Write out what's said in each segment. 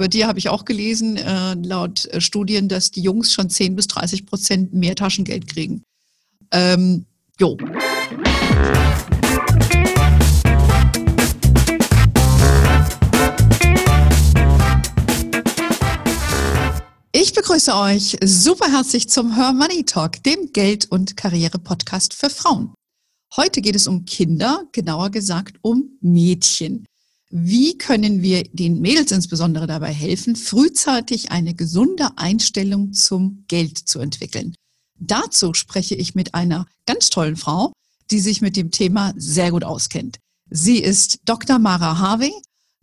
Bei dir habe ich auch gelesen, äh, laut äh, Studien, dass die Jungs schon 10 bis 30 Prozent mehr Taschengeld kriegen. Ähm, jo. Ich begrüße euch super herzlich zum Her Money Talk, dem Geld- und Karriere-Podcast für Frauen. Heute geht es um Kinder, genauer gesagt um Mädchen. Wie können wir den Mädels insbesondere dabei helfen, frühzeitig eine gesunde Einstellung zum Geld zu entwickeln? Dazu spreche ich mit einer ganz tollen Frau, die sich mit dem Thema sehr gut auskennt. Sie ist Dr. Mara Harvey.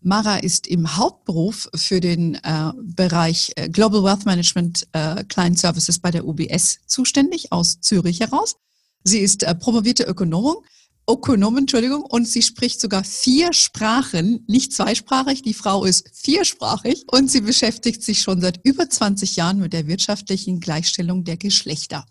Mara ist im Hauptberuf für den äh, Bereich äh, Global Wealth Management äh, Client Services bei der UBS zuständig aus Zürich heraus. Sie ist äh, promovierte Ökonomin Ökonomin, Entschuldigung, und sie spricht sogar vier Sprachen, nicht zweisprachig, die Frau ist viersprachig und sie beschäftigt sich schon seit über 20 Jahren mit der wirtschaftlichen Gleichstellung der Geschlechter.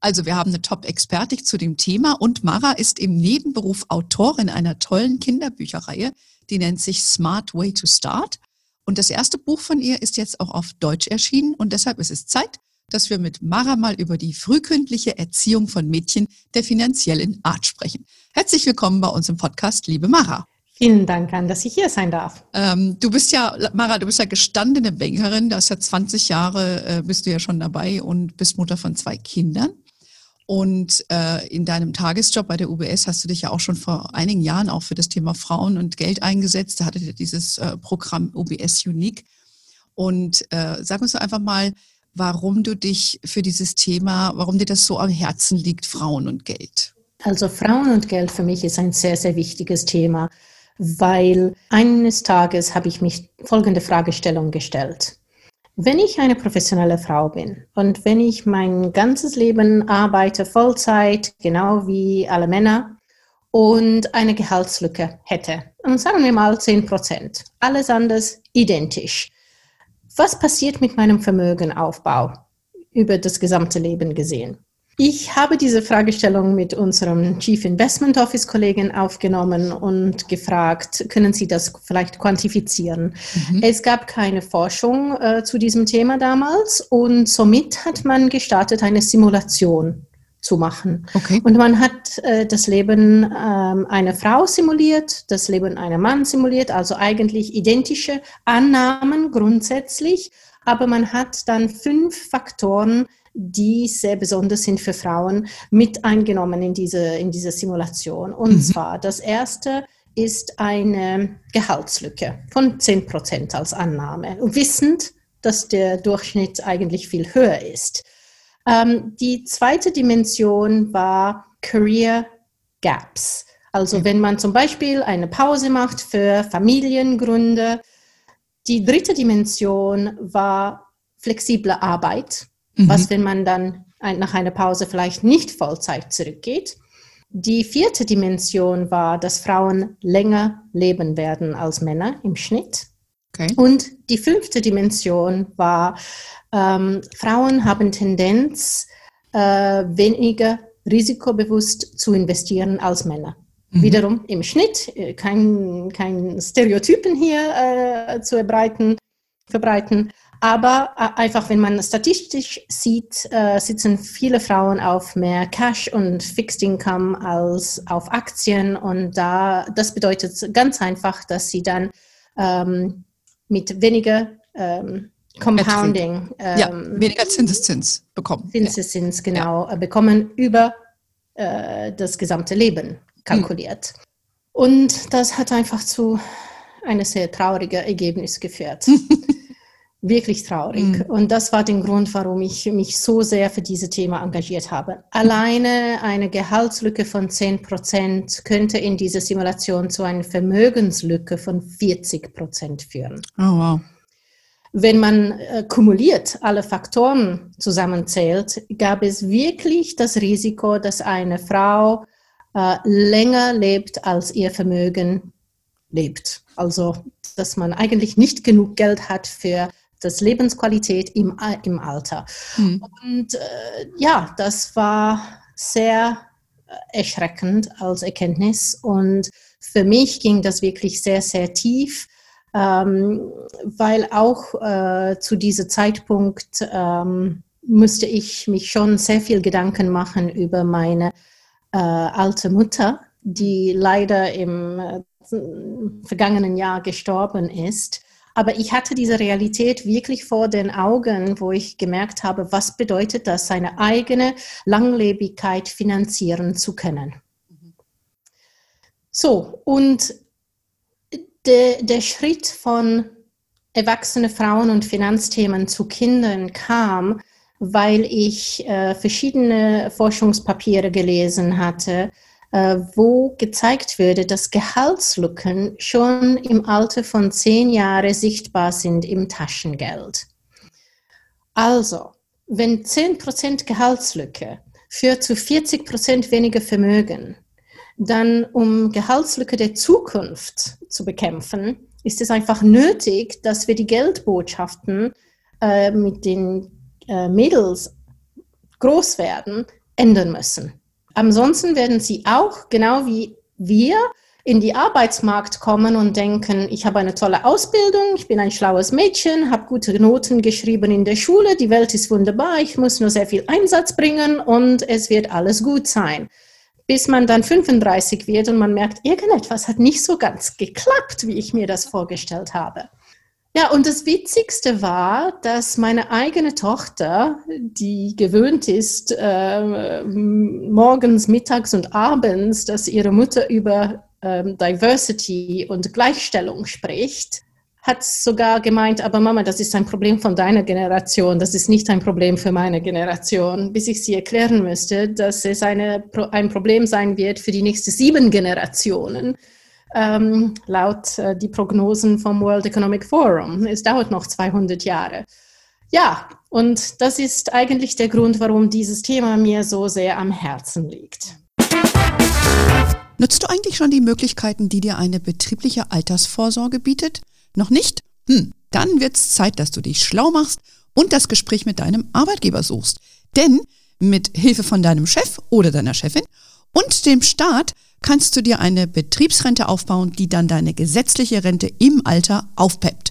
Also wir haben eine Top-Expertin zu dem Thema und Mara ist im Nebenberuf Autorin einer tollen Kinderbücherreihe, die nennt sich Smart Way to Start. Und das erste Buch von ihr ist jetzt auch auf Deutsch erschienen und deshalb ist es Zeit, dass wir mit Mara mal über die frühkindliche Erziehung von Mädchen der finanziellen Art sprechen. Herzlich willkommen bei uns im Podcast, liebe Mara. Vielen Dank an, dass ich hier sein darf. Ähm, du bist ja, Mara, du bist ja gestandene Bankerin, du hast ja 20 Jahre, äh, bist du ja schon dabei und bist Mutter von zwei Kindern. Und äh, in deinem Tagesjob bei der UBS hast du dich ja auch schon vor einigen Jahren auch für das Thema Frauen und Geld eingesetzt. Da hattet ihr dieses äh, Programm UBS Unique. Und äh, sag uns doch einfach mal, warum du dich für dieses Thema, warum dir das so am Herzen liegt, Frauen und Geld. Also Frauen und Geld für mich ist ein sehr, sehr wichtiges Thema, weil eines Tages habe ich mich folgende Fragestellung gestellt. Wenn ich eine professionelle Frau bin und wenn ich mein ganzes Leben arbeite, Vollzeit, genau wie alle Männer, und eine Gehaltslücke hätte, und sagen wir mal 10 Prozent, alles anders identisch, was passiert mit meinem Vermögenaufbau über das gesamte Leben gesehen? Ich habe diese Fragestellung mit unserem Chief Investment Office Kollegen aufgenommen und gefragt, können Sie das vielleicht quantifizieren? Mhm. Es gab keine Forschung äh, zu diesem Thema damals und somit hat man gestartet, eine Simulation zu machen. Okay. Und man hat äh, das Leben ähm, einer Frau simuliert, das Leben einer Mann simuliert, also eigentlich identische Annahmen grundsätzlich, aber man hat dann fünf Faktoren, die sehr besonders sind für Frauen, mit eingenommen in diese, in diese Simulation. Und mhm. zwar das erste ist eine Gehaltslücke von 10 Prozent als Annahme, wissend, dass der Durchschnitt eigentlich viel höher ist. Ähm, die zweite Dimension war Career Gaps. Also mhm. wenn man zum Beispiel eine Pause macht für Familiengründe. Die dritte Dimension war flexible Arbeit. Mhm. Was, wenn man dann nach einer Pause vielleicht nicht Vollzeit zurückgeht. Die vierte Dimension war, dass Frauen länger leben werden als Männer im Schnitt. Okay. Und die fünfte Dimension war, ähm, Frauen haben Tendenz, äh, weniger risikobewusst zu investieren als Männer. Mhm. Wiederum im Schnitt, äh, kein, kein Stereotypen hier äh, zu verbreiten, verbreiten. Aber äh, einfach, wenn man statistisch sieht, äh, sitzen viele Frauen auf mehr Cash und Fixed Income als auf Aktien. Und da, das bedeutet ganz einfach, dass sie dann ähm, mit weniger ähm, Compounding. Ähm, ja, weniger Zinseszins bekommen. Zinseszins, genau, ja. bekommen über äh, das gesamte Leben kalkuliert. Hm. Und das hat einfach zu einem sehr traurigen Ergebnis geführt. Wirklich traurig. Mhm. Und das war der Grund, warum ich mich so sehr für dieses Thema engagiert habe. Alleine eine Gehaltslücke von 10 Prozent könnte in dieser Simulation zu einer Vermögenslücke von 40 Prozent führen. Oh, wow. Wenn man äh, kumuliert alle Faktoren zusammenzählt, gab es wirklich das Risiko, dass eine Frau äh, länger lebt, als ihr Vermögen lebt. Also, dass man eigentlich nicht genug Geld hat für das Lebensqualität im, im Alter. Mhm. Und äh, ja, das war sehr äh, erschreckend als Erkenntnis und für mich ging das wirklich sehr, sehr tief ähm, weil auch äh, zu diesem Zeitpunkt ähm, musste ich mich schon sehr viel Gedanken machen über meine äh, alte Mutter, die leider im äh, vergangenen Jahr gestorben ist. Aber ich hatte diese Realität wirklich vor den Augen, wo ich gemerkt habe, was bedeutet das, seine eigene Langlebigkeit finanzieren zu können. So, und de, der Schritt von erwachsene Frauen und Finanzthemen zu Kindern kam, weil ich äh, verschiedene Forschungspapiere gelesen hatte, wo gezeigt würde, dass Gehaltslücken schon im Alter von zehn Jahren sichtbar sind im Taschengeld. Also, wenn 10% Gehaltslücke führt zu 40% weniger Vermögen, dann um Gehaltslücke der Zukunft zu bekämpfen, ist es einfach nötig, dass wir die Geldbotschaften äh, mit den äh, Mädels groß werden, ändern müssen. Ansonsten werden sie auch, genau wie wir, in die Arbeitsmarkt kommen und denken, ich habe eine tolle Ausbildung, ich bin ein schlaues Mädchen, habe gute Noten geschrieben in der Schule, die Welt ist wunderbar, ich muss nur sehr viel Einsatz bringen und es wird alles gut sein bis man dann 35 wird und man merkt, irgendetwas hat nicht so ganz geklappt, wie ich mir das vorgestellt habe. Ja, und das Witzigste war, dass meine eigene Tochter, die gewöhnt ist, äh, morgens, mittags und abends, dass ihre Mutter über äh, Diversity und Gleichstellung spricht, hat sogar gemeint, aber Mama, das ist ein Problem von deiner Generation, das ist nicht ein Problem für meine Generation, bis ich sie erklären müsste, dass es eine, ein Problem sein wird für die nächsten sieben Generationen, ähm, laut äh, die Prognosen vom World Economic Forum. Es dauert noch 200 Jahre. Ja, und das ist eigentlich der Grund, warum dieses Thema mir so sehr am Herzen liegt. Nutzt du eigentlich schon die Möglichkeiten, die dir eine betriebliche Altersvorsorge bietet? Noch nicht? Hm, dann wird's Zeit, dass du dich schlau machst und das Gespräch mit deinem Arbeitgeber suchst. Denn mit Hilfe von deinem Chef oder deiner Chefin und dem Staat kannst du dir eine Betriebsrente aufbauen, die dann deine gesetzliche Rente im Alter aufpeppt.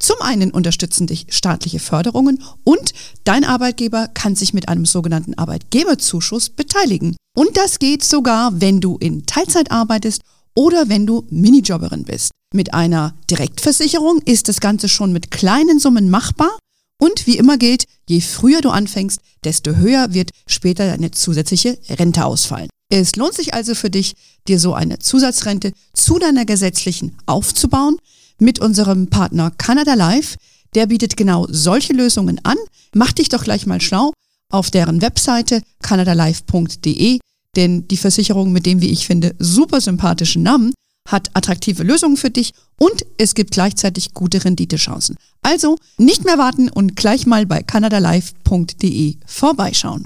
Zum einen unterstützen dich staatliche Förderungen und dein Arbeitgeber kann sich mit einem sogenannten Arbeitgeberzuschuss beteiligen. Und das geht sogar, wenn du in Teilzeit arbeitest oder wenn du Minijobberin bist. Mit einer Direktversicherung ist das Ganze schon mit kleinen Summen machbar und wie immer gilt, je früher du anfängst, desto höher wird später deine zusätzliche Rente ausfallen. Es lohnt sich also für dich, dir so eine Zusatzrente zu deiner gesetzlichen aufzubauen mit unserem Partner Canada Life. Der bietet genau solche Lösungen an. Mach dich doch gleich mal schlau auf deren Webseite canadalife.de denn die Versicherung mit dem, wie ich finde, super sympathischen Namen hat attraktive Lösungen für dich und es gibt gleichzeitig gute Renditechancen. Also nicht mehr warten und gleich mal bei canadalife.de vorbeischauen.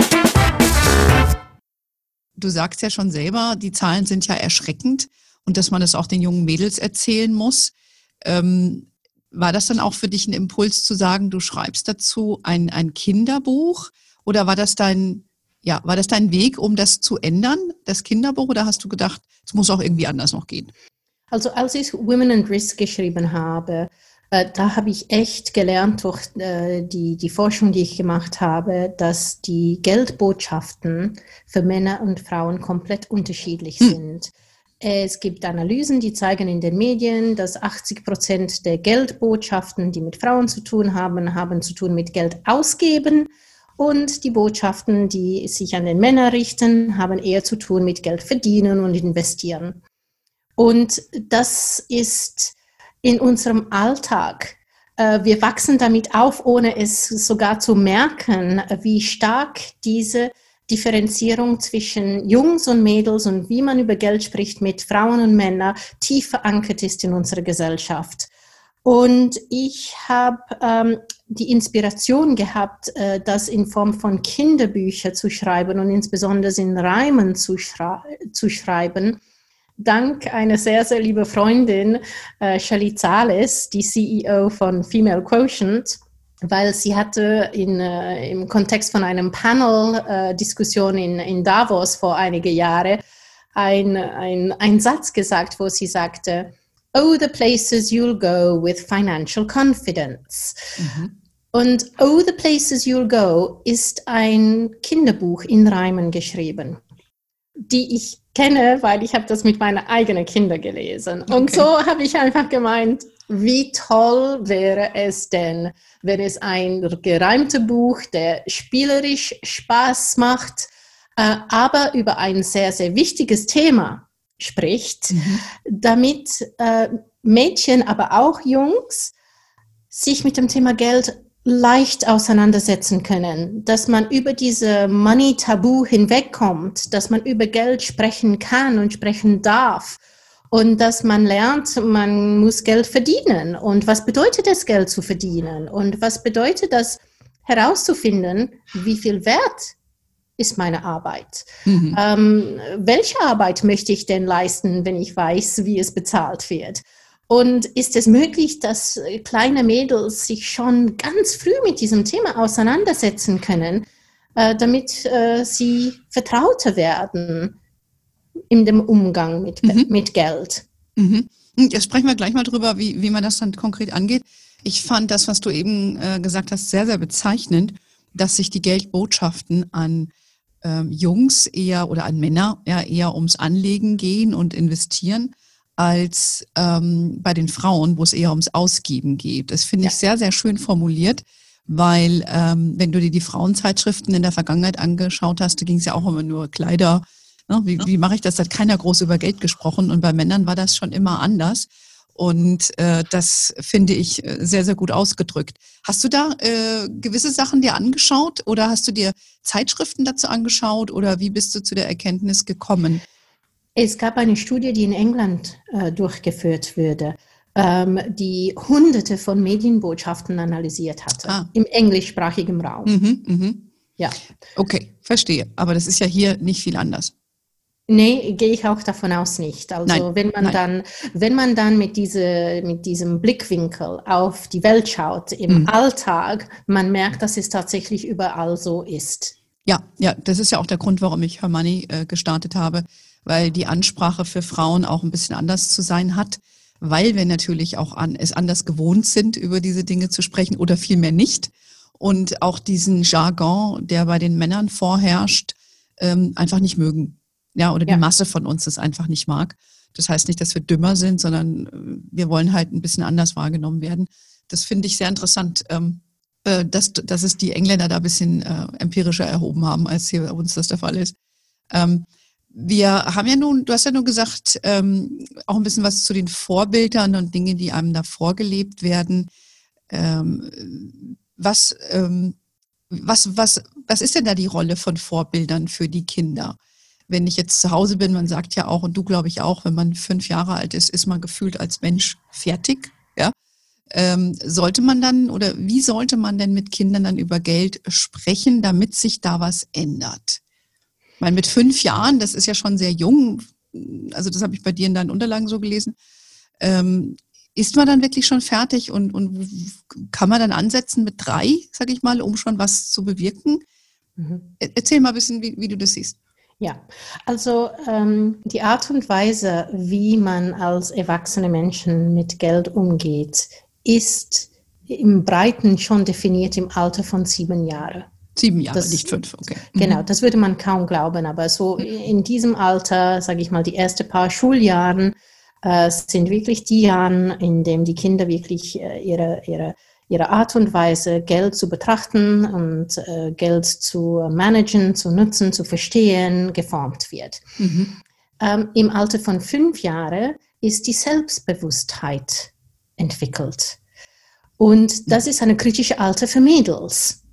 Du sagst ja schon selber, die Zahlen sind ja erschreckend und dass man es auch den jungen Mädels erzählen muss. Ähm, war das dann auch für dich ein Impuls zu sagen, du schreibst dazu ein, ein Kinderbuch oder war das dein ja, war das dein Weg, um das zu ändern, das Kinderbuch, oder hast du gedacht, es muss auch irgendwie anders noch gehen? Also als ich Women and Risk geschrieben habe, da habe ich echt gelernt durch äh, die, die Forschung, die ich gemacht habe, dass die Geldbotschaften für Männer und Frauen komplett unterschiedlich hm. sind. Es gibt Analysen, die zeigen in den Medien, dass 80 Prozent der Geldbotschaften, die mit Frauen zu tun haben, haben zu tun mit Geld ausgeben und die Botschaften, die sich an den Männer richten, haben eher zu tun mit Geld verdienen und investieren. Und das ist in unserem Alltag. Äh, wir wachsen damit auf, ohne es sogar zu merken, wie stark diese Differenzierung zwischen Jungs und Mädels und wie man über Geld spricht mit Frauen und Männern tief verankert ist in unserer Gesellschaft. Und ich habe ähm, die Inspiration gehabt, äh, das in Form von Kinderbüchern zu schreiben und insbesondere in Reimen zu, schrei zu schreiben. Dank einer sehr, sehr lieben Freundin, äh, Shali Zales, die CEO von Female Quotient, weil sie hatte in, äh, im Kontext von einem Panel-Diskussion äh, in, in Davos vor einige Jahre ein, ein, ein Satz gesagt, wo sie sagte, Oh, the places you'll go with financial confidence. Mhm. Und Oh, the places you'll go ist ein Kinderbuch in Reimen geschrieben, die ich kenne, weil ich habe das mit meinen eigenen Kindern gelesen. Okay. Und so habe ich einfach gemeint, wie toll wäre es denn, wenn es ein gereimtes Buch, der spielerisch Spaß macht, äh, aber über ein sehr, sehr wichtiges Thema spricht, mhm. damit äh, Mädchen, aber auch Jungs sich mit dem Thema Geld leicht auseinandersetzen können, dass man über diese Money-Tabu hinwegkommt, dass man über Geld sprechen kann und sprechen darf und dass man lernt, man muss Geld verdienen und was bedeutet es, Geld zu verdienen und was bedeutet das herauszufinden, wie viel Wert ist meine Arbeit. Mhm. Ähm, welche Arbeit möchte ich denn leisten, wenn ich weiß, wie es bezahlt wird? Und ist es möglich, dass kleine Mädels sich schon ganz früh mit diesem Thema auseinandersetzen können, äh, damit äh, sie vertrauter werden in dem Umgang mit, mhm. mit Geld? Mhm. Jetzt sprechen wir gleich mal drüber, wie, wie man das dann konkret angeht. Ich fand das, was du eben äh, gesagt hast, sehr, sehr bezeichnend, dass sich die Geldbotschaften an ähm, Jungs eher oder an Männer ja, eher ums Anlegen gehen und investieren als ähm, bei den Frauen, wo es eher ums Ausgeben geht. Das finde ja. ich sehr, sehr schön formuliert, weil ähm, wenn du dir die Frauenzeitschriften in der Vergangenheit angeschaut hast, da ging es ja auch immer nur Kleider. Ne? Wie, wie mache ich das? Da hat keiner groß über Geld gesprochen und bei Männern war das schon immer anders. Und äh, das finde ich äh, sehr, sehr gut ausgedrückt. Hast du da äh, gewisse Sachen dir angeschaut oder hast du dir Zeitschriften dazu angeschaut oder wie bist du zu der Erkenntnis gekommen? Es gab eine Studie, die in England äh, durchgeführt wurde, ähm, die hunderte von Medienbotschaften analysiert hatte, ah. im englischsprachigen Raum. Mhm, mh. Ja. Okay, verstehe. Aber das ist ja hier nicht viel anders. Nee, gehe ich auch davon aus nicht. Also nein, wenn man nein. dann, wenn man dann mit, diese, mit diesem Blickwinkel auf die Welt schaut im mhm. Alltag, man merkt, dass es tatsächlich überall so ist. Ja, ja, das ist ja auch der Grund, warum ich Hermanni äh, gestartet habe, weil die Ansprache für Frauen auch ein bisschen anders zu sein hat, weil wir natürlich auch an, es anders gewohnt sind, über diese Dinge zu sprechen oder vielmehr nicht. Und auch diesen Jargon, der bei den Männern vorherrscht, ähm, einfach nicht mögen ja, oder die ja. Masse von uns das einfach nicht mag. Das heißt nicht, dass wir dümmer sind, sondern äh, wir wollen halt ein bisschen anders wahrgenommen werden. Das finde ich sehr interessant, ähm, äh, dass, dass es die Engländer da ein bisschen äh, empirischer erhoben haben, als hier bei uns das der Fall ist. Ähm, wir haben ja nun, du hast ja nun gesagt, ähm, auch ein bisschen was zu den Vorbildern und Dingen, die einem da vorgelebt werden. Ähm, was, ähm, was, was, was ist denn da die Rolle von Vorbildern für die Kinder? wenn ich jetzt zu Hause bin, man sagt ja auch, und du glaube ich auch, wenn man fünf Jahre alt ist, ist man gefühlt als Mensch fertig. Ja? Ähm, sollte man dann oder wie sollte man denn mit Kindern dann über Geld sprechen, damit sich da was ändert? Weil mit fünf Jahren, das ist ja schon sehr jung, also das habe ich bei dir in deinen Unterlagen so gelesen, ähm, ist man dann wirklich schon fertig und, und kann man dann ansetzen mit drei, sage ich mal, um schon was zu bewirken? Mhm. Erzähl mal ein bisschen, wie, wie du das siehst. Ja, also ähm, die Art und Weise, wie man als erwachsene Menschen mit Geld umgeht, ist im Breiten schon definiert im Alter von sieben Jahren. Sieben Jahre, das, nicht fünf, okay. Mhm. Genau, das würde man kaum glauben, aber so in diesem Alter, sage ich mal, die ersten paar Schuljahren äh, sind wirklich die Jahre, in denen die Kinder wirklich äh, ihre, ihre ihre Art und Weise, Geld zu betrachten und äh, Geld zu managen, zu nutzen, zu verstehen, geformt wird. Mhm. Ähm, Im Alter von fünf Jahren ist die Selbstbewusstheit entwickelt. Und das ist eine kritische Alter für Mädels.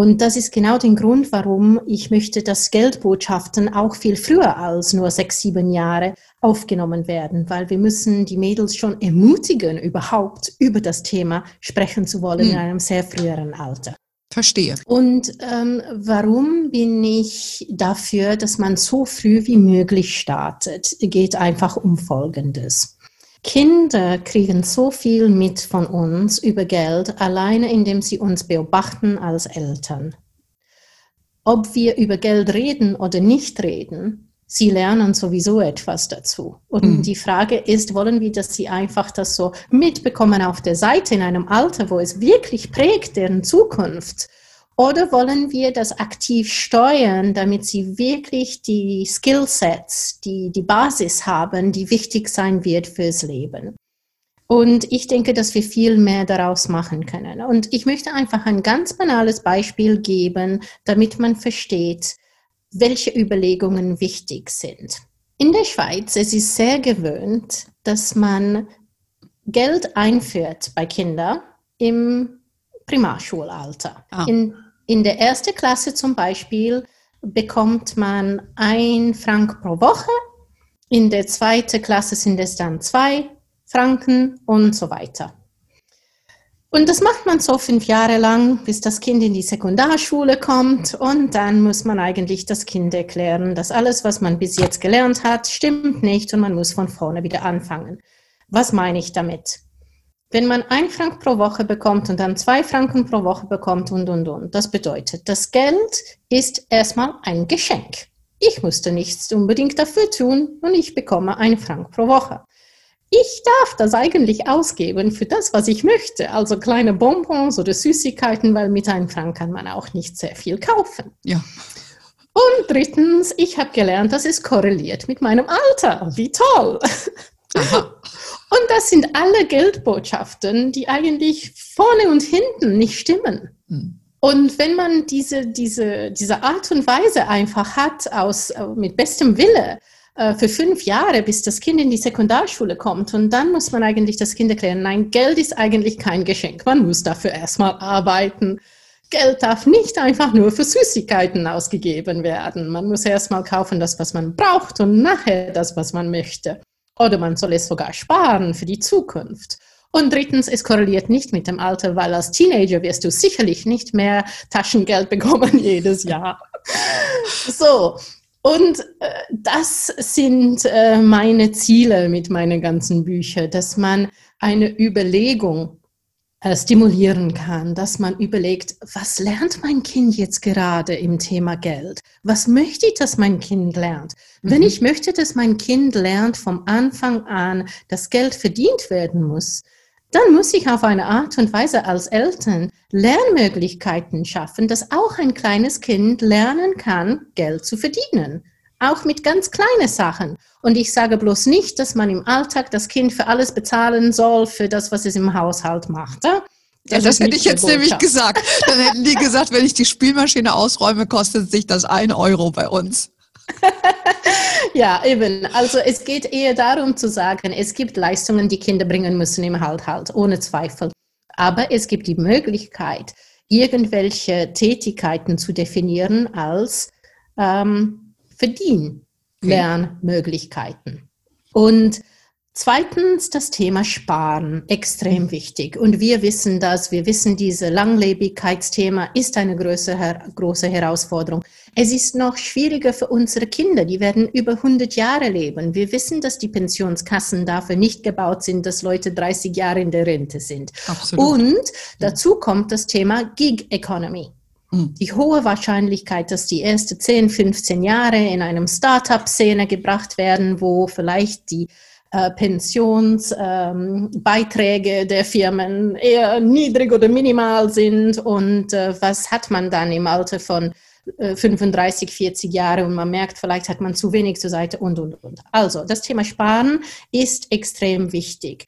Und das ist genau der Grund, warum ich möchte, dass Geldbotschaften auch viel früher als nur sechs, sieben Jahre aufgenommen werden, weil wir müssen die Mädels schon ermutigen, überhaupt über das Thema sprechen zu wollen hm. in einem sehr früheren Alter. Verstehe. Und ähm, warum bin ich dafür, dass man so früh wie möglich startet? Geht einfach um Folgendes. Kinder kriegen so viel mit von uns über Geld, alleine indem sie uns beobachten als Eltern. Ob wir über Geld reden oder nicht reden, Sie lernen sowieso etwas dazu. Und mhm. die Frage ist, wollen wir, dass sie einfach das so mitbekommen auf der Seite in einem Alter, wo es wirklich prägt deren Zukunft? Oder wollen wir das aktiv steuern, damit sie wirklich die Skillsets, die, die Basis haben, die wichtig sein wird fürs Leben? Und ich denke, dass wir viel mehr daraus machen können. Und ich möchte einfach ein ganz banales Beispiel geben, damit man versteht, welche Überlegungen wichtig sind. In der Schweiz es ist sehr gewöhnt, dass man Geld einführt bei Kindern im Primarschulalter. Ah. In, in der ersten Klasse zum Beispiel bekommt man ein Frank pro Woche. In der zweiten Klasse sind es dann zwei Franken und so weiter. Und das macht man so fünf Jahre lang, bis das Kind in die Sekundarschule kommt. Und dann muss man eigentlich das Kind erklären, dass alles, was man bis jetzt gelernt hat, stimmt nicht und man muss von vorne wieder anfangen. Was meine ich damit? Wenn man ein Frank pro Woche bekommt und dann zwei Franken pro Woche bekommt und, und, und, das bedeutet, das Geld ist erstmal ein Geschenk. Ich musste nichts unbedingt dafür tun und ich bekomme einen Frank pro Woche ich darf das eigentlich ausgeben für das, was ich möchte. Also kleine Bonbons oder Süßigkeiten, weil mit einem Frank kann man auch nicht sehr viel kaufen. Ja. Und drittens, ich habe gelernt, dass es korreliert mit meinem Alter. Wie toll! Aha. Und das sind alle Geldbotschaften, die eigentlich vorne und hinten nicht stimmen. Hm. Und wenn man diese, diese, diese Art und Weise einfach hat, aus, äh, mit bestem Wille, äh, für fünf Jahre, bis das Kind in die Sekundarschule kommt. Und dann muss man eigentlich das Kind erklären, nein, Geld ist eigentlich kein Geschenk. Man muss dafür erstmal arbeiten. Geld darf nicht einfach nur für Süßigkeiten ausgegeben werden. Man muss erstmal kaufen das, was man braucht und nachher das, was man möchte. Oder man soll es sogar sparen für die Zukunft. Und drittens, es korreliert nicht mit dem Alter, weil als Teenager wirst du sicherlich nicht mehr Taschengeld bekommen jedes Jahr. So, und äh, das sind äh, meine Ziele mit meinen ganzen Büchern, dass man eine Überlegung stimulieren kann, dass man überlegt, was lernt mein Kind jetzt gerade im Thema Geld? Was möchte ich, dass mein Kind lernt? Mhm. Wenn ich möchte, dass mein Kind lernt vom Anfang an, dass Geld verdient werden muss, dann muss ich auf eine Art und Weise als Eltern Lernmöglichkeiten schaffen, dass auch ein kleines Kind lernen kann, Geld zu verdienen. Auch mit ganz kleinen Sachen. Und ich sage bloß nicht, dass man im Alltag das Kind für alles bezahlen soll, für das, was es im Haushalt macht. Ja? Das, ja, das hätte ich jetzt nämlich gesagt. Dann hätten die gesagt, wenn ich die Spielmaschine ausräume, kostet sich das ein Euro bei uns. ja, eben. Also es geht eher darum zu sagen, es gibt Leistungen, die Kinder bringen müssen im Haushalt, ohne Zweifel. Aber es gibt die Möglichkeit, irgendwelche Tätigkeiten zu definieren als ähm, Verdienlernmöglichkeiten. Und Zweitens das Thema Sparen, extrem wichtig. Und wir wissen das, wir wissen, dieses Langlebigkeitsthema ist eine große, große Herausforderung. Es ist noch schwieriger für unsere Kinder, die werden über 100 Jahre leben. Wir wissen, dass die Pensionskassen dafür nicht gebaut sind, dass Leute 30 Jahre in der Rente sind. Absolut. Und dazu kommt das Thema Gig Economy. Die hohe Wahrscheinlichkeit, dass die ersten 10, 15 Jahre in einem Startup-Szene gebracht werden, wo vielleicht die äh, Pensionsbeiträge ähm, der Firmen eher niedrig oder minimal sind und äh, was hat man dann im Alter von 35, äh, 40 Jahre und man merkt, vielleicht hat man zu wenig zur Seite und, und, und. Also, das Thema Sparen ist extrem wichtig.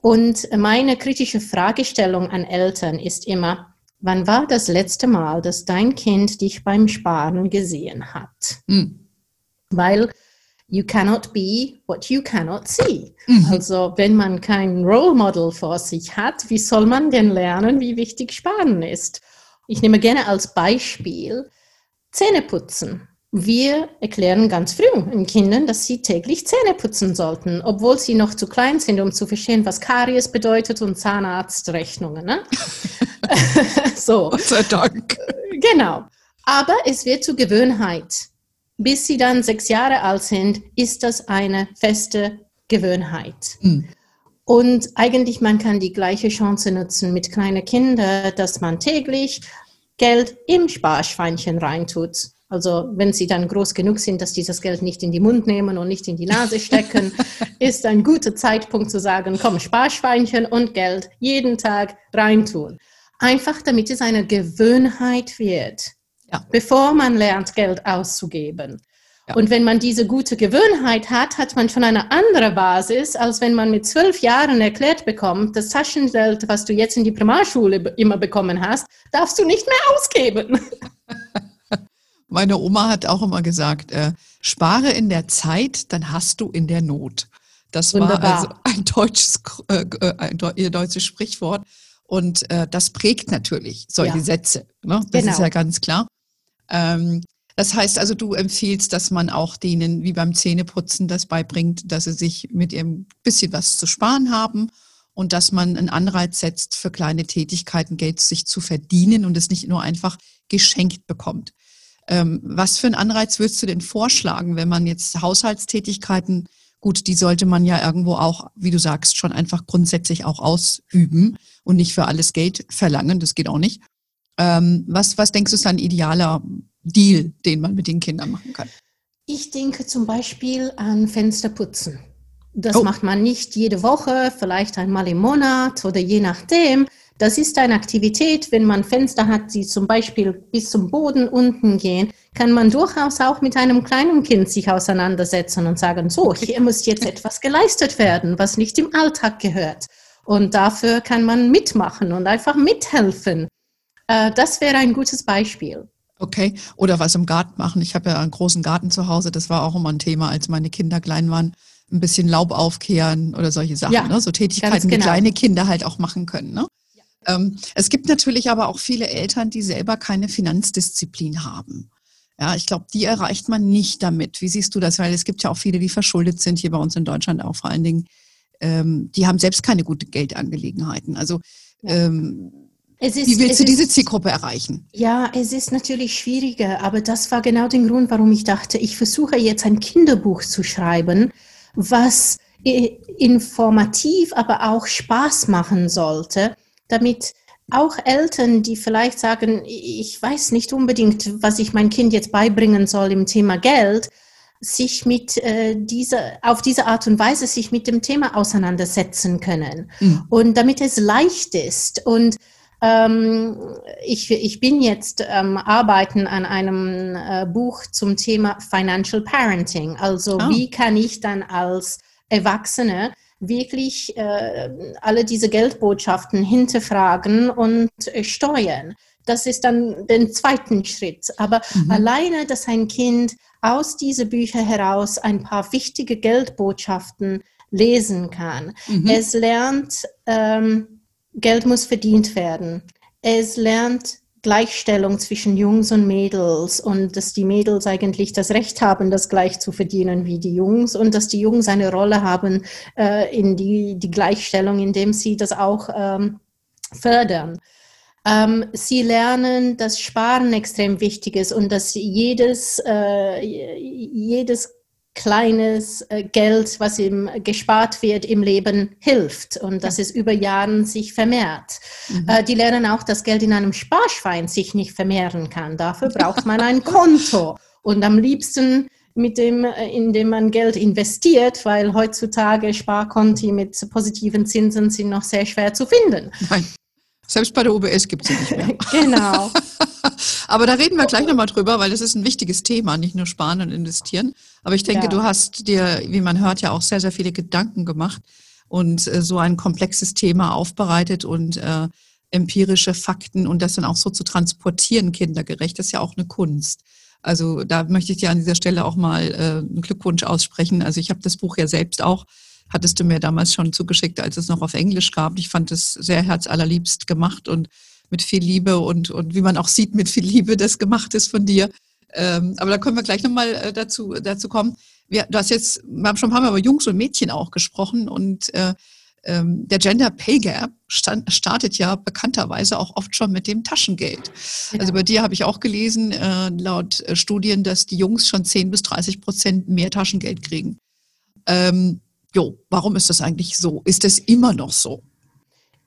Und meine kritische Fragestellung an Eltern ist immer, wann war das letzte Mal, dass dein Kind dich beim Sparen gesehen hat? Hm. Weil you cannot be what you cannot see. Mhm. Also wenn man kein Role Model vor sich hat, wie soll man denn lernen, wie wichtig Sparen ist? Ich nehme gerne als Beispiel Zähne putzen. Wir erklären ganz früh den Kindern, dass sie täglich Zähne putzen sollten, obwohl sie noch zu klein sind, um zu verstehen, was Karies bedeutet und Zahnarztrechnungen. Ne? so. Gott sei Dank. Genau. Aber es wird zur Gewohnheit bis sie dann sechs Jahre alt sind, ist das eine feste Gewohnheit. Mhm. Und eigentlich man kann die gleiche Chance nutzen mit kleinen Kindern, dass man täglich Geld im Sparschweinchen reintut. Also wenn sie dann groß genug sind, dass die das Geld nicht in die Mund nehmen und nicht in die Nase stecken, ist ein guter Zeitpunkt zu sagen, komm, Sparschweinchen und Geld jeden Tag reintun. Einfach damit es eine Gewohnheit wird, ja. bevor man lernt, Geld auszugeben. Ja. Und wenn man diese gute Gewohnheit hat, hat man schon eine andere Basis, als wenn man mit zwölf Jahren erklärt bekommt, das Taschengeld, was du jetzt in die Primarschule immer bekommen hast, darfst du nicht mehr ausgeben. Meine Oma hat auch immer gesagt, äh, spare in der Zeit, dann hast du in der Not. Das Wunderbar. war also ein deutsches, äh, äh ein ihr deutsches Sprichwort. Und äh, das prägt natürlich solche ja. Sätze. Ne? Das genau. ist ja ganz klar. Ähm, das heißt also, du empfiehlst, dass man auch denen, wie beim Zähneputzen, das beibringt, dass sie sich mit ihrem bisschen was zu sparen haben und dass man einen Anreiz setzt, für kleine Tätigkeiten Geld sich zu verdienen und es nicht nur einfach geschenkt bekommt. Ähm, was für einen Anreiz würdest du denn vorschlagen, wenn man jetzt Haushaltstätigkeiten, gut, die sollte man ja irgendwo auch, wie du sagst, schon einfach grundsätzlich auch ausüben und nicht für alles Geld verlangen, das geht auch nicht. Ähm, was, was denkst du ist ein idealer Deal, den man mit den Kindern machen kann? Ich denke zum Beispiel an Fensterputzen. Das oh. macht man nicht jede Woche, vielleicht einmal im Monat oder je nachdem. Das ist eine Aktivität, wenn man Fenster hat, die zum Beispiel bis zum Boden unten gehen, kann man durchaus auch mit einem kleinen Kind sich auseinandersetzen und sagen, so, hier muss jetzt etwas geleistet werden, was nicht im Alltag gehört. Und dafür kann man mitmachen und einfach mithelfen. Äh, das wäre ein gutes Beispiel. Okay, oder was im Garten machen. Ich habe ja einen großen Garten zu Hause, das war auch immer ein Thema, als meine Kinder klein waren. Ein bisschen Laub aufkehren oder solche Sachen, ja, ne? so Tätigkeiten, genau. die kleine Kinder halt auch machen können. Ne? Ähm, es gibt natürlich aber auch viele Eltern, die selber keine Finanzdisziplin haben. Ja, ich glaube, die erreicht man nicht damit. Wie siehst du das? Weil es gibt ja auch viele, die verschuldet sind, hier bei uns in Deutschland auch vor allen Dingen. Ähm, die haben selbst keine gute Geldangelegenheiten. Also ähm, ist, Wie willst du diese ist, Zielgruppe erreichen? Ja, es ist natürlich schwieriger, aber das war genau der Grund, warum ich dachte, ich versuche jetzt ein Kinderbuch zu schreiben, was informativ, aber auch Spaß machen sollte, damit auch Eltern, die vielleicht sagen, ich weiß nicht unbedingt, was ich mein Kind jetzt beibringen soll im Thema Geld, sich mit äh, dieser, auf diese Art und Weise sich mit dem Thema auseinandersetzen können. Mhm. Und damit es leicht ist und ähm, ich, ich bin jetzt ähm, arbeiten an einem äh, Buch zum Thema Financial Parenting. Also oh. wie kann ich dann als Erwachsene wirklich äh, alle diese Geldbotschaften hinterfragen und äh, steuern. Das ist dann der zweite Schritt. Aber mhm. alleine, dass ein Kind aus diesen Büchern heraus ein paar wichtige Geldbotschaften lesen kann. Mhm. Es lernt, ähm, Geld muss verdient werden. Es lernt Gleichstellung zwischen Jungs und Mädels und dass die Mädels eigentlich das Recht haben, das gleich zu verdienen wie die Jungs und dass die Jungs eine Rolle haben äh, in die, die Gleichstellung, indem sie das auch ähm, fördern. Ähm, sie lernen, dass Sparen extrem wichtig ist und dass jedes, äh, jedes kleines äh, Geld, was ihm gespart wird im Leben, hilft und dass es über Jahre sich vermehrt. Mhm. Äh, die lernen auch, dass Geld in einem Sparschwein sich nicht vermehren kann. Dafür braucht man ein Konto und am liebsten mit dem, äh, in dem man Geld investiert, weil heutzutage Sparkonti mit positiven Zinsen sind noch sehr schwer zu finden. Nein. Selbst bei der UBS gibt es sie nicht mehr. genau. Aber da reden wir gleich nochmal drüber, weil das ist ein wichtiges Thema, nicht nur sparen und investieren. Aber ich denke, ja. du hast dir, wie man hört, ja auch sehr, sehr viele Gedanken gemacht und äh, so ein komplexes Thema aufbereitet und äh, empirische Fakten und das dann auch so zu transportieren, kindergerecht, das ist ja auch eine Kunst. Also da möchte ich dir an dieser Stelle auch mal äh, einen Glückwunsch aussprechen. Also ich habe das Buch ja selbst auch hattest du mir damals schon zugeschickt, als es noch auf Englisch gab. Ich fand es sehr herzallerliebst gemacht und mit viel Liebe und, und wie man auch sieht, mit viel Liebe das gemacht ist von dir. Ähm, aber da können wir gleich nochmal äh, dazu, dazu kommen. Wir, du hast jetzt, wir haben schon ein paar Mal über Jungs und Mädchen auch gesprochen und äh, ähm, der Gender Pay Gap stand, startet ja bekannterweise auch oft schon mit dem Taschengeld. Ja. Also bei dir habe ich auch gelesen, äh, laut äh, Studien, dass die Jungs schon 10 bis 30 Prozent mehr Taschengeld kriegen. Ähm, jo, warum ist das eigentlich so? Ist es immer noch so?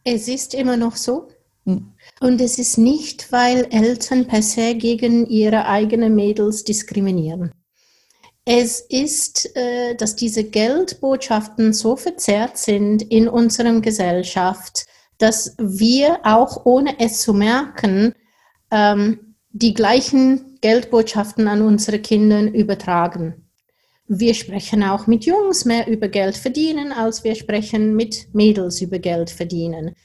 Es ist immer noch so. Hm. Und es ist nicht, weil Eltern per se gegen ihre eigenen Mädels diskriminieren. Es ist, äh, dass diese Geldbotschaften so verzerrt sind in unserer Gesellschaft, dass wir auch ohne es zu merken, ähm, die gleichen Geldbotschaften an unsere Kinder übertragen. Wir sprechen auch mit Jungs mehr über Geld verdienen, als wir sprechen mit Mädels über Geld verdienen.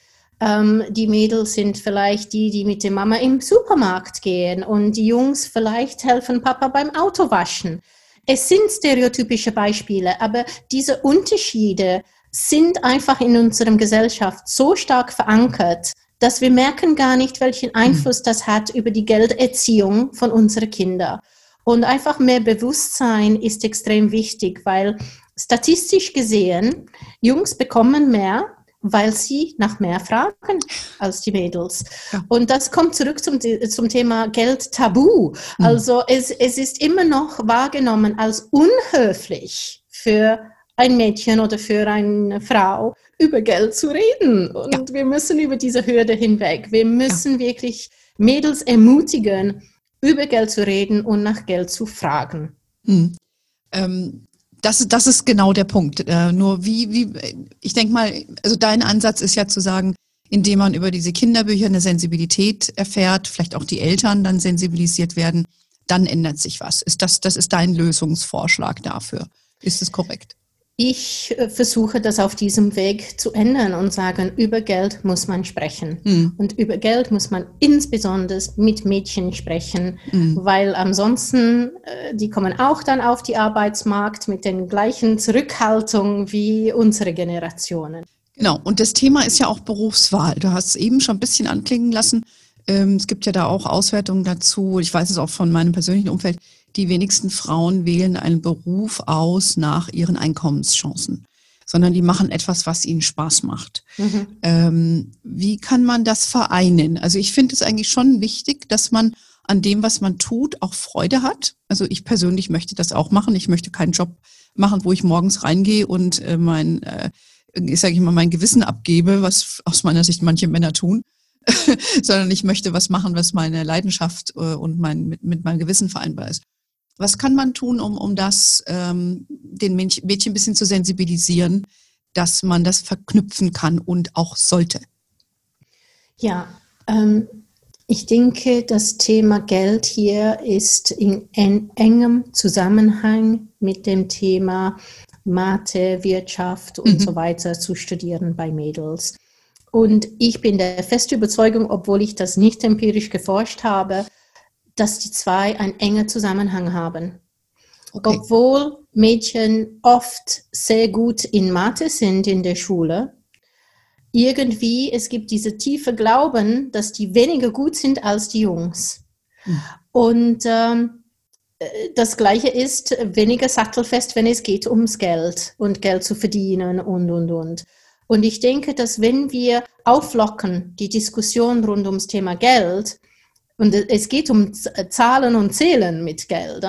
Ähm, die Mädels sind vielleicht die, die mit der Mama im Supermarkt gehen und die Jungs vielleicht helfen Papa beim Autowaschen. Es sind stereotypische Beispiele, aber diese Unterschiede sind einfach in unserer Gesellschaft so stark verankert, dass wir merken gar nicht, welchen Einfluss das hat über die Gelderziehung von unseren Kindern. Und einfach mehr Bewusstsein ist extrem wichtig, weil statistisch gesehen, Jungs bekommen mehr, weil sie nach mehr fragen als die Mädels. Ja. Und das kommt zurück zum, zum Thema Geldtabu. Mhm. Also es, es ist immer noch wahrgenommen als unhöflich für ein Mädchen oder für eine Frau über Geld zu reden. Und ja. wir müssen über diese Hürde hinweg. Wir müssen ja. wirklich Mädels ermutigen, über Geld zu reden und nach Geld zu fragen. Hm. Ähm, das, das ist genau der Punkt. Äh, nur wie, wie, ich denke mal, also dein Ansatz ist ja zu sagen, indem man über diese Kinderbücher eine Sensibilität erfährt, vielleicht auch die Eltern dann sensibilisiert werden, dann ändert sich was. Ist das, das ist dein Lösungsvorschlag dafür. Ist es korrekt? Ich äh, versuche das auf diesem Weg zu ändern und sagen, über Geld muss man sprechen. Mhm. Und über Geld muss man insbesondere mit Mädchen sprechen, mhm. weil ansonsten, äh, die kommen auch dann auf die Arbeitsmarkt mit den gleichen Zurückhaltungen wie unsere Generationen. Genau, und das Thema ist ja auch Berufswahl. Du hast es eben schon ein bisschen anklingen lassen. Ähm, es gibt ja da auch Auswertungen dazu. Ich weiß es auch von meinem persönlichen Umfeld die wenigsten Frauen wählen einen Beruf aus nach ihren Einkommenschancen, sondern die machen etwas, was ihnen Spaß macht. Mhm. Ähm, wie kann man das vereinen? Also ich finde es eigentlich schon wichtig, dass man an dem, was man tut, auch Freude hat. Also ich persönlich möchte das auch machen. Ich möchte keinen Job machen, wo ich morgens reingehe und äh, mein, äh, ich sage ich mal, mein Gewissen abgebe, was aus meiner Sicht manche Männer tun. sondern ich möchte was machen, was meine Leidenschaft äh, und mein, mit, mit meinem Gewissen vereinbar ist. Was kann man tun, um, um das ähm, den Mädchen ein bisschen zu sensibilisieren, dass man das verknüpfen kann und auch sollte? Ja, ähm, ich denke, das Thema Geld hier ist in, in engem Zusammenhang mit dem Thema Mathe, Wirtschaft und mhm. so weiter zu studieren bei Mädels. Und ich bin der festen Überzeugung, obwohl ich das nicht empirisch geforscht habe, dass die zwei einen engen Zusammenhang haben. Okay. Obwohl Mädchen oft sehr gut in Mathe sind in der Schule, irgendwie, es gibt diese tiefe Glauben, dass die weniger gut sind als die Jungs. Mhm. Und ähm, äh, das Gleiche ist weniger sattelfest, wenn es geht ums Geld und Geld zu verdienen und, und, und. Und ich denke, dass wenn wir auflocken die Diskussion rund ums Thema Geld, und es geht um Zahlen und Zählen mit Geld,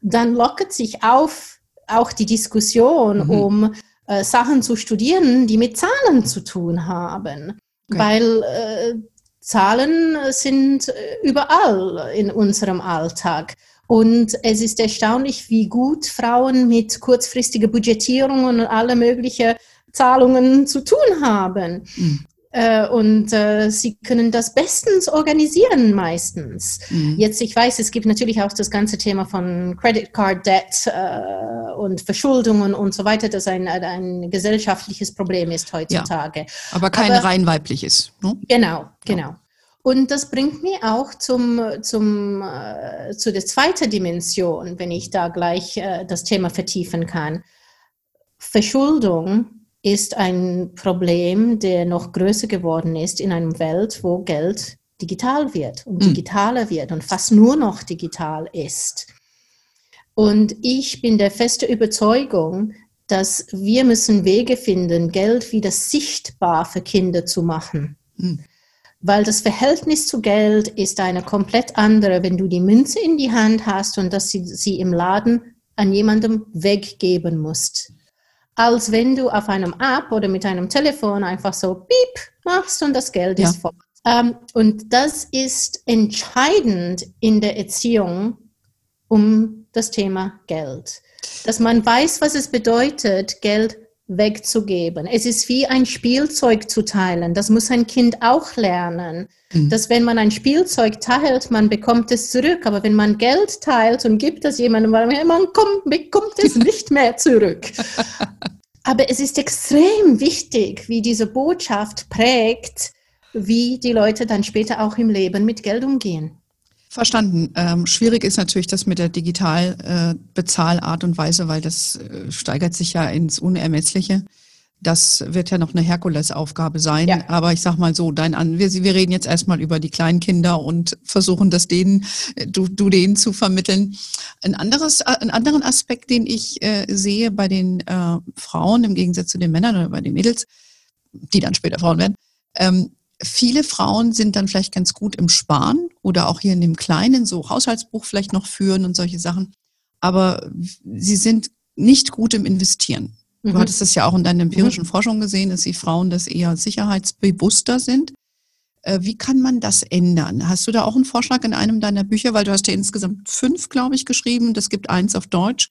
dann lockert sich auf auch die Diskussion mhm. um äh, Sachen zu studieren, die mit Zahlen zu tun haben. Okay. Weil äh, Zahlen sind äh, überall in unserem Alltag. Und es ist erstaunlich, wie gut Frauen mit kurzfristiger Budgetierung und alle möglichen Zahlungen zu tun haben. Mhm. Äh, und äh, sie können das bestens organisieren meistens. Mhm. Jetzt, ich weiß, es gibt natürlich auch das ganze Thema von Credit Card Debt äh, und Verschuldungen und so weiter, das ein, ein gesellschaftliches Problem ist heutzutage. Ja, aber kein aber, rein weibliches. Ne? Genau, genau. Ja. Und das bringt mich auch zum, zum, äh, zu der zweiten Dimension, wenn ich da gleich äh, das Thema vertiefen kann. Verschuldung ist ein Problem, der noch größer geworden ist in einer Welt, wo Geld digital wird und mhm. digitaler wird und fast nur noch digital ist. Und ich bin der festen Überzeugung, dass wir müssen Wege finden, Geld wieder sichtbar für Kinder zu machen. Mhm. Weil das Verhältnis zu Geld ist eine komplett andere, wenn du die Münze in die Hand hast und dass sie, sie im Laden an jemandem weggeben musst als wenn du auf einem App oder mit einem Telefon einfach so Piep machst und das Geld ja. ist fort. Ähm, und das ist entscheidend in der Erziehung um das Thema Geld. Dass man weiß, was es bedeutet, Geld wegzugeben. Es ist wie ein Spielzeug zu teilen. Das muss ein Kind auch lernen. Mhm. Dass wenn man ein Spielzeug teilt, man bekommt es zurück. Aber wenn man Geld teilt und gibt es jemandem, man kommt, bekommt es nicht mehr zurück. Aber es ist extrem wichtig, wie diese Botschaft prägt, wie die Leute dann später auch im Leben mit Geld umgehen. Verstanden. Ähm, schwierig ist natürlich das mit der Digitalbezahlart äh, und Weise, weil das äh, steigert sich ja ins Unermessliche. Das wird ja noch eine Herkulesaufgabe sein. Ja. Aber ich sag mal so, dein An wir, wir reden jetzt erstmal über die kleinen Kinder und versuchen das denen, äh, du, du denen zu vermitteln. Ein anderes, äh, einen anderen Aspekt, den ich äh, sehe bei den äh, Frauen im Gegensatz zu den Männern oder bei den Mädels, die dann später Frauen werden, ähm, viele Frauen sind dann vielleicht ganz gut im Sparen oder auch hier in dem Kleinen, so Haushaltsbuch vielleicht noch führen und solche Sachen. Aber sie sind nicht gut im Investieren. Du mhm. hattest das ja auch in deiner empirischen mhm. Forschung gesehen, dass die Frauen das eher sicherheitsbewusster sind. Äh, wie kann man das ändern? Hast du da auch einen Vorschlag in einem deiner Bücher? Weil du hast ja insgesamt fünf, glaube ich, geschrieben. Das gibt eins auf Deutsch.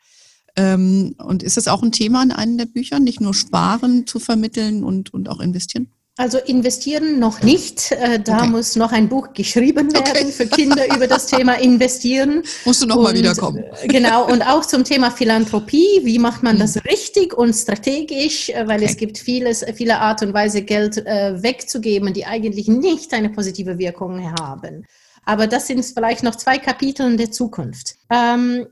Ähm, und ist das auch ein Thema in einem der Bücher, nicht nur Sparen zu vermitteln und, und auch investieren? Also investieren noch nicht. Äh, da okay. muss noch ein Buch geschrieben werden okay. für Kinder über das Thema Investieren. Musst du noch und, mal wiederkommen. Äh, genau, und auch zum Thema Philanthropie. Wie macht man das mhm. richtig und strategisch? Äh, weil okay. es gibt vieles, viele Art und Weise, Geld wegzugeben, die eigentlich nicht eine positive Wirkung haben. Aber das sind vielleicht noch zwei Kapitel in der Zukunft. Ähm,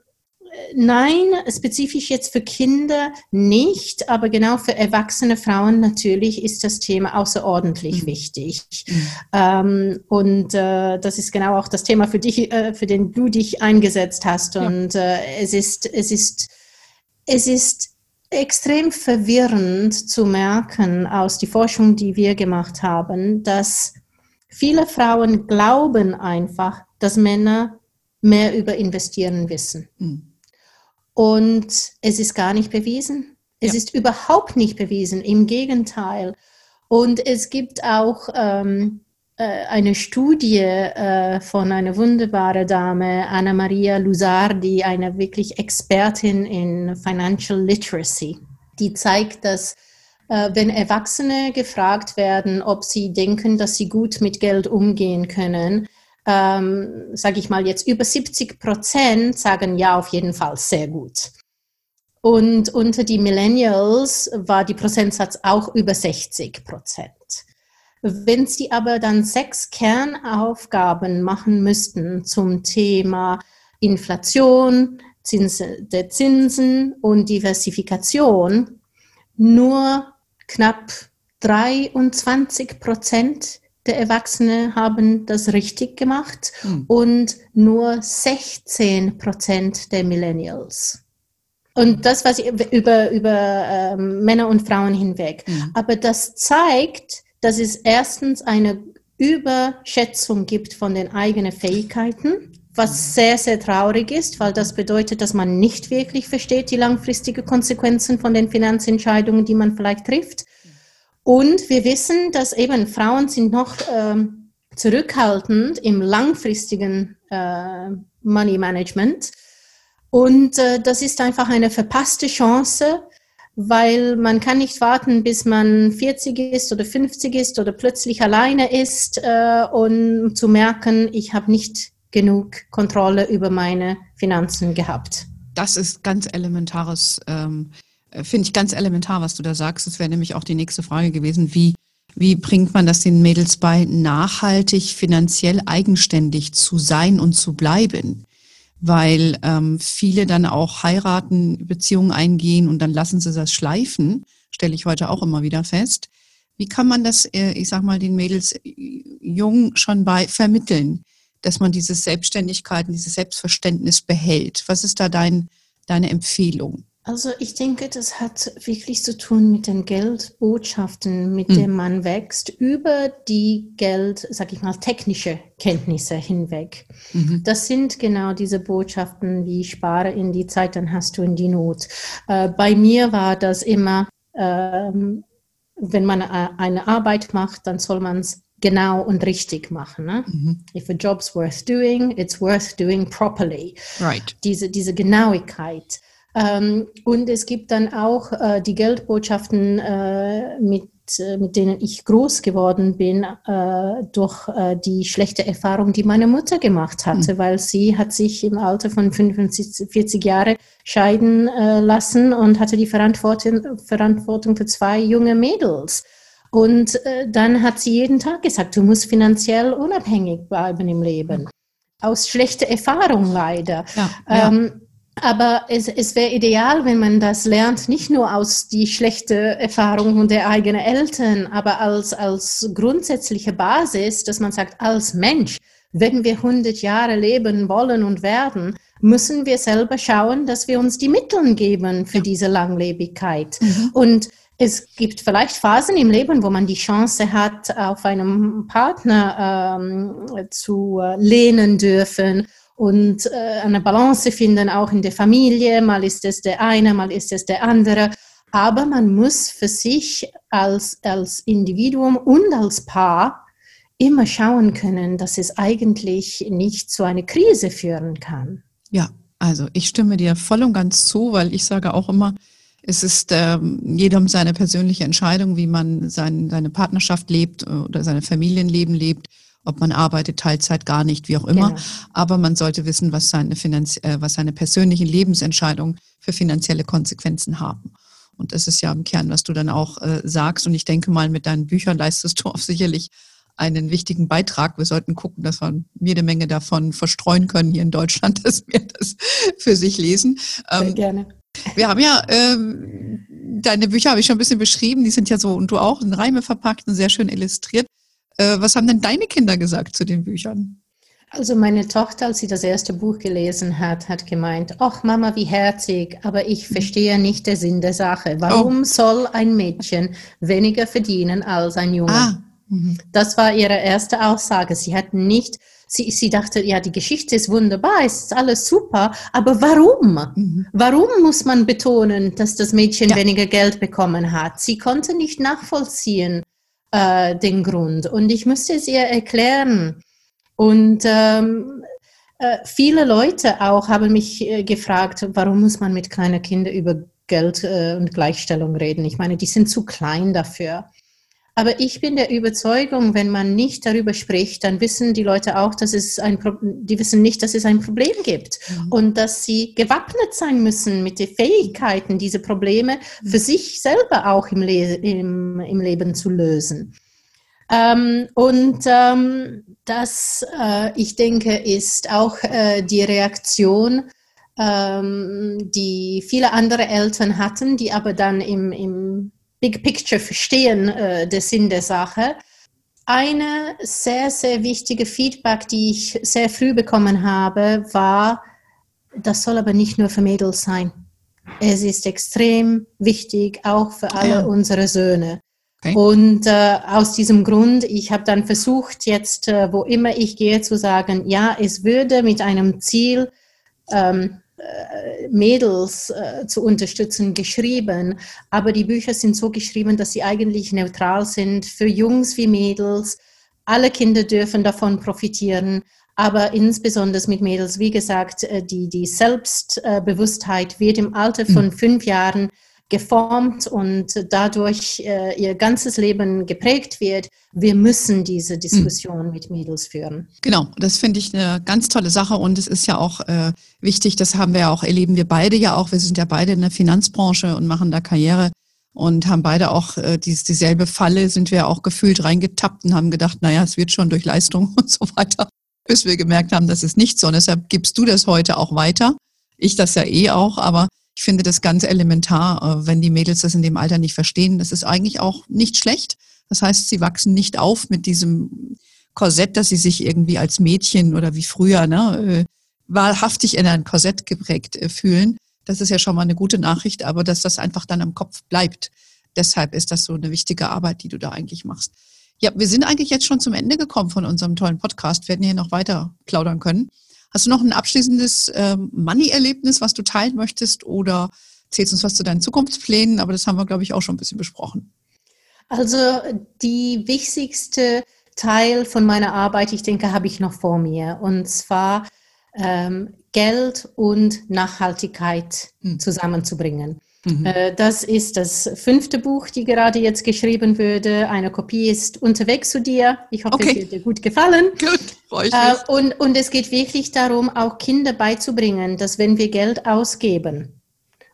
Nein, spezifisch jetzt für Kinder nicht, aber genau für erwachsene Frauen natürlich ist das Thema außerordentlich mhm. wichtig. Mhm. Ähm, und äh, das ist genau auch das Thema für dich, äh, für den du dich eingesetzt hast. Und ja. äh, es ist, es ist, es ist extrem verwirrend zu merken aus die Forschung, die wir gemacht haben, dass viele Frauen glauben einfach, dass Männer mehr über Investieren wissen. Mhm. Und es ist gar nicht bewiesen. Es ja. ist überhaupt nicht bewiesen, im Gegenteil. Und es gibt auch ähm, äh, eine Studie äh, von einer wunderbaren Dame, Anna Maria Lusardi, eine wirklich Expertin in Financial Literacy, die zeigt, dass äh, wenn Erwachsene gefragt werden, ob sie denken, dass sie gut mit Geld umgehen können, ähm, sage ich mal jetzt, über 70 Prozent sagen ja auf jeden Fall sehr gut. Und unter die Millennials war die Prozentsatz auch über 60 Prozent. Wenn Sie aber dann sechs Kernaufgaben machen müssten zum Thema Inflation, Zinsen, der Zinsen und Diversifikation, nur knapp 23 Prozent der Erwachsene haben das richtig gemacht mhm. und nur 16 Prozent der Millennials. Und das was über, über ähm, Männer und Frauen hinweg. Mhm. Aber das zeigt, dass es erstens eine Überschätzung gibt von den eigenen Fähigkeiten, was hm. sehr, sehr traurig ist, weil das bedeutet, dass man nicht wirklich versteht die langfristigen Konsequenzen von den Finanzentscheidungen, die man vielleicht trifft. Und wir wissen, dass eben Frauen sind noch ähm, zurückhaltend im langfristigen äh, Money Management. Und äh, das ist einfach eine verpasste Chance, weil man kann nicht warten, bis man 40 ist oder 50 ist oder plötzlich alleine ist, äh, um zu merken, ich habe nicht genug Kontrolle über meine Finanzen gehabt. Das ist ganz elementares ähm, äh, finde ich ganz elementar, was du da sagst. Das wäre nämlich auch die nächste Frage gewesen. Wie, wie bringt man das den Mädels bei, nachhaltig finanziell eigenständig zu sein und zu bleiben? Weil ähm, viele dann auch heiraten, Beziehungen eingehen und dann lassen sie das schleifen, stelle ich heute auch immer wieder fest. Wie kann man das, äh, ich sag mal, den Mädels äh, jung schon bei vermitteln, dass man diese Selbstständigkeit und dieses Selbstverständnis behält? Was ist da dein, deine Empfehlung? Also ich denke, das hat wirklich zu tun mit den Geldbotschaften, mit mhm. denen man wächst, über die Geld, sag ich mal, technische Kenntnisse hinweg. Mhm. Das sind genau diese Botschaften wie spare in die Zeit, dann hast du in die Not. Äh, bei mir war das immer, ähm, wenn man äh, eine Arbeit macht, dann soll man es genau und richtig machen. Ne? Mhm. If a job's worth doing, it's worth doing properly. Right. Diese, diese Genauigkeit. Ähm, und es gibt dann auch äh, die Geldbotschaften, äh, mit, äh, mit denen ich groß geworden bin, durch die schlechte Erfahrung, die meine Mutter gemacht hatte, mhm. weil sie hat sich im Alter von 45, 40 Jahren scheiden lassen und hatte die Verantwortung, Verantwortung für zwei junge Mädels. Und dann hat sie jeden Tag gesagt, du musst finanziell unabhängig bleiben im Leben. Aus schlechter Erfahrung leider. Ja, ja. Ähm, aber es, es wäre ideal, wenn man das lernt, nicht nur aus die schlechten Erfahrungen der eigenen Eltern, aber als, als grundsätzliche Basis, dass man sagt, als Mensch, wenn wir 100 Jahre leben wollen und werden, müssen wir selber schauen, dass wir uns die Mittel geben für diese Langlebigkeit. Mhm. Und es gibt vielleicht Phasen im Leben, wo man die Chance hat, auf einem Partner ähm, zu äh, lehnen dürfen und äh, eine Balance finden, auch in der Familie. Mal ist es der eine, mal ist es der andere. Aber man muss für sich als, als Individuum und als Paar immer schauen können, dass es eigentlich nicht zu einer Krise führen kann. Ja, also ich stimme dir voll und ganz zu, weil ich sage auch immer, es ist ähm, jedem seine persönliche Entscheidung, wie man sein, seine Partnerschaft lebt äh, oder sein Familienleben lebt ob man arbeitet, Teilzeit, gar nicht, wie auch immer. Genau. Aber man sollte wissen, was seine, Finanz äh, was seine persönlichen Lebensentscheidungen für finanzielle Konsequenzen haben. Und das ist ja im Kern, was du dann auch äh, sagst. Und ich denke mal, mit deinen Büchern leistest du auch sicherlich einen wichtigen Beitrag. Wir sollten gucken, dass wir jede Menge davon verstreuen können hier in Deutschland, dass wir das für sich lesen. Sehr ähm, gerne. Wir haben ja, ähm, deine Bücher habe ich schon ein bisschen beschrieben, die sind ja so, und du auch, in Reime verpackt und sehr schön illustriert. Äh, was haben denn deine Kinder gesagt zu den Büchern? Also meine Tochter, als sie das erste Buch gelesen hat, hat gemeint, ach Mama, wie herzig, aber ich verstehe nicht den Sinn der Sache. Warum oh. soll ein Mädchen weniger verdienen als ein Junge? Ah. Mhm. Das war ihre erste Aussage. Sie hat nicht, sie, sie dachte, ja, die Geschichte ist wunderbar, es ist alles super, aber warum? Mhm. Warum muss man betonen, dass das Mädchen ja. weniger Geld bekommen hat? Sie konnte nicht nachvollziehen, äh, den Grund. Und ich musste es ihr erklären. Und ähm, äh, viele Leute auch haben mich äh, gefragt, warum muss man mit kleinen Kindern über Geld äh, und Gleichstellung reden? Ich meine, die sind zu klein dafür. Aber ich bin der Überzeugung, wenn man nicht darüber spricht, dann wissen die Leute auch, dass es ein Pro die wissen nicht, dass es ein Problem gibt mhm. und dass sie gewappnet sein müssen mit den Fähigkeiten, diese Probleme für mhm. sich selber auch im, Le im, im Leben zu lösen. Ähm, und ähm, das, äh, ich denke, ist auch äh, die Reaktion, ähm, die viele andere Eltern hatten, die aber dann im, im Big Picture verstehen, äh, der Sinn der Sache. Eine sehr, sehr wichtige Feedback, die ich sehr früh bekommen habe, war, das soll aber nicht nur für Mädels sein. Es ist extrem wichtig, auch für alle ja. unsere Söhne. Okay. Und äh, aus diesem Grund, ich habe dann versucht, jetzt, äh, wo immer ich gehe, zu sagen, ja, es würde mit einem Ziel ähm, äh, Mädels äh, zu unterstützen geschrieben, aber die Bücher sind so geschrieben, dass sie eigentlich neutral sind für Jungs wie Mädels. Alle Kinder dürfen davon profitieren, aber insbesondere mit Mädels, wie gesagt, äh, die, die Selbstbewusstheit wird im Alter von mhm. fünf Jahren geformt und dadurch äh, ihr ganzes Leben geprägt wird. Wir müssen diese hm. Diskussion mhm. mit Mädels führen. Genau, das finde ich eine ganz tolle Sache und es ist ja auch äh, wichtig, das haben wir ja auch, erleben wir beide ja auch, wir sind ja beide in der Finanzbranche und machen da Karriere und haben beide auch äh, dies, dieselbe Falle, sind wir auch gefühlt reingetappt und haben gedacht, naja, es wird schon durch Leistung und so weiter, bis wir gemerkt haben, das ist nicht so. Und deshalb gibst du das heute auch weiter. Ich das ja eh auch, aber ich finde das ganz elementar, äh, wenn die Mädels das in dem Alter nicht verstehen. Das ist eigentlich auch nicht schlecht. Das heißt, sie wachsen nicht auf mit diesem Korsett, dass sie sich irgendwie als Mädchen oder wie früher, ne, äh, wahrhaftig in ein Korsett geprägt äh, fühlen. Das ist ja schon mal eine gute Nachricht, aber dass das einfach dann am Kopf bleibt. Deshalb ist das so eine wichtige Arbeit, die du da eigentlich machst. Ja, wir sind eigentlich jetzt schon zum Ende gekommen von unserem tollen Podcast. Wir hätten hier noch weiter plaudern können. Hast du noch ein abschließendes ähm, Money-Erlebnis, was du teilen möchtest oder zählst uns was zu deinen Zukunftsplänen? Aber das haben wir, glaube ich, auch schon ein bisschen besprochen. Also die wichtigste Teil von meiner Arbeit, ich denke, habe ich noch vor mir. Und zwar ähm, Geld und Nachhaltigkeit mhm. zusammenzubringen. Mhm. Äh, das ist das fünfte Buch, die gerade jetzt geschrieben würde. Eine Kopie ist unterwegs zu dir. Ich hoffe, okay. es wird dir gut gefallen. Gut, freue ich mich. Äh, und, und es geht wirklich darum, auch Kinder beizubringen, dass wenn wir Geld ausgeben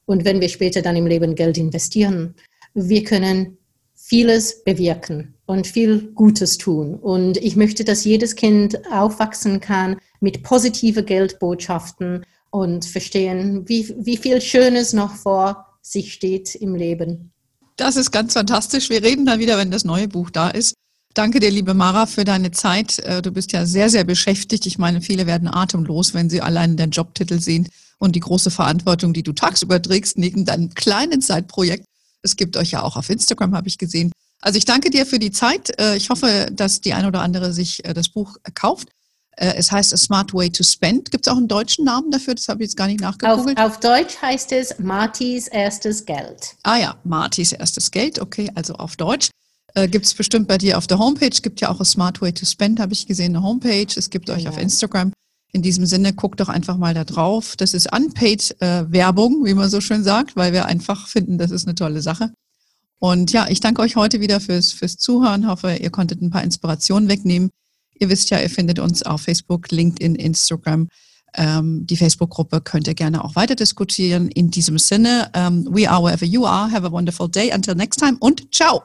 und wenn wir später dann im Leben Geld investieren, wir können vieles bewirken und viel Gutes tun. Und ich möchte, dass jedes Kind aufwachsen kann mit positiven Geldbotschaften und verstehen, wie, wie viel Schönes noch vor sich steht im Leben. Das ist ganz fantastisch. Wir reden dann wieder, wenn das neue Buch da ist. Danke dir, liebe Mara, für deine Zeit. Äh, du bist ja sehr, sehr beschäftigt. Ich meine, viele werden atemlos, wenn sie allein den Jobtitel sehen und die große Verantwortung, die du tagsüber trägst, neben deinem kleinen Zeitprojekt. Es gibt euch ja auch auf Instagram, habe ich gesehen. Also ich danke dir für die Zeit. Äh, ich hoffe, dass die ein oder andere sich äh, das Buch kauft. Äh, es heißt A Smart Way to Spend. Gibt es auch einen deutschen Namen dafür? Das habe ich jetzt gar nicht nachgegoogelt. Auf, auf Deutsch heißt es Martis erstes Geld. Ah ja, Martis erstes Geld. Okay, also auf Deutsch. Äh, gibt es bestimmt bei dir auf der Homepage. Gibt ja auch A Smart Way to Spend, habe ich gesehen, eine Homepage. Es gibt euch ja. auf Instagram. In diesem Sinne, guckt doch einfach mal da drauf. Das ist Unpaid äh, Werbung, wie man so schön sagt, weil wir einfach finden, das ist eine tolle Sache. Und ja, ich danke euch heute wieder fürs, fürs Zuhören. Hoffe, ihr konntet ein paar Inspirationen wegnehmen. Ihr wisst ja, ihr findet uns auf Facebook, LinkedIn, Instagram. Ähm, die Facebook-Gruppe könnt ihr gerne auch weiter diskutieren. In diesem Sinne, um, we are wherever you are. Have a wonderful day. Until next time und ciao.